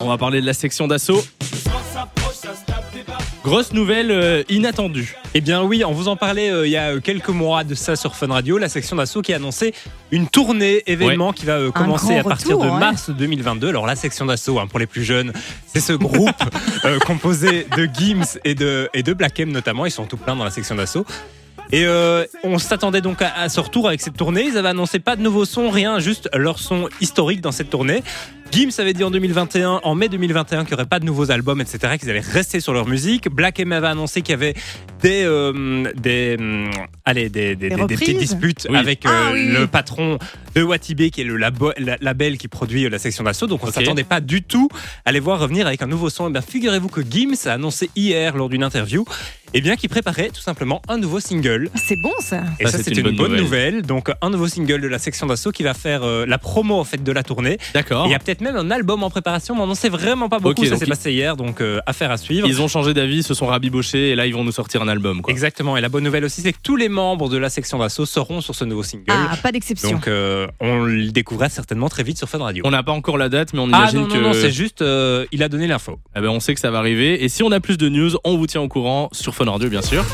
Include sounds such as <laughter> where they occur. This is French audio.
On va parler de la section d'assaut. Grosse nouvelle euh, inattendue. Eh bien oui, on vous en parlait euh, il y a quelques mois de ça sur Fun Radio, la section d'assaut qui a annoncé une tournée événement qui va euh, commencer à partir retour, de ouais. mars 2022. Alors la section d'assaut, hein, pour les plus jeunes, c'est ce groupe <laughs> euh, composé de Gims et de, et de Black M notamment, ils sont tout pleins dans la section d'assaut. Et euh, on s'attendait donc à, à ce retour avec cette tournée. Ils avaient annoncé pas de nouveaux sons, rien, juste leur son historique dans cette tournée. Gims avait dit en 2021, en mai 2021, qu'il n'y aurait pas de nouveaux albums, etc., qu'ils allaient rester sur leur musique. Black M avait annoncé qu'il y avait des, euh, des, hum, allez, des, des, Des des- des petites disputes Oui. avec euh, Ah, oui, le patron de Watibé, qui est le labo- la- label qui produit euh, la section d'assaut. Donc on Ok. s'attendait pas du tout à les voir revenir avec un nouveau son. Et bien figurez-vous que Gims a annoncé hier lors d'une interview, et bien qu'il préparait tout simplement un nouveau single. C'est bon ça. Et Ça, ça, c'est une une, bonne bonne nouvelle. nouvelle. Donc, un nouveau single de la section d'assaut qui va faire euh, la promo en fait de la tournée. D'accord. Il y a peut-être même un album en préparation, mais on n'en sait vraiment pas beaucoup. Ça s'est passé hier, donc euh, affaire à suivre. Ils ont changé d'avis, se sont rabibochés et là ils vont nous sortir un album. Quoi. Exactement. Et la bonne nouvelle aussi, c'est que tous les membres de la section d'assaut seront sur ce nouveau single. Ah, pas d'exception. donc, euh, on le découvrira certainement très vite sur Fun Radio. On n'a pas encore la date, mais on Ah imagine non, non, que non, c'est juste, euh, il a donné l'info. Eh ben, on sait que ça va arriver. Et si on a plus de news, on vous tient au courant sur Fun bien sûr.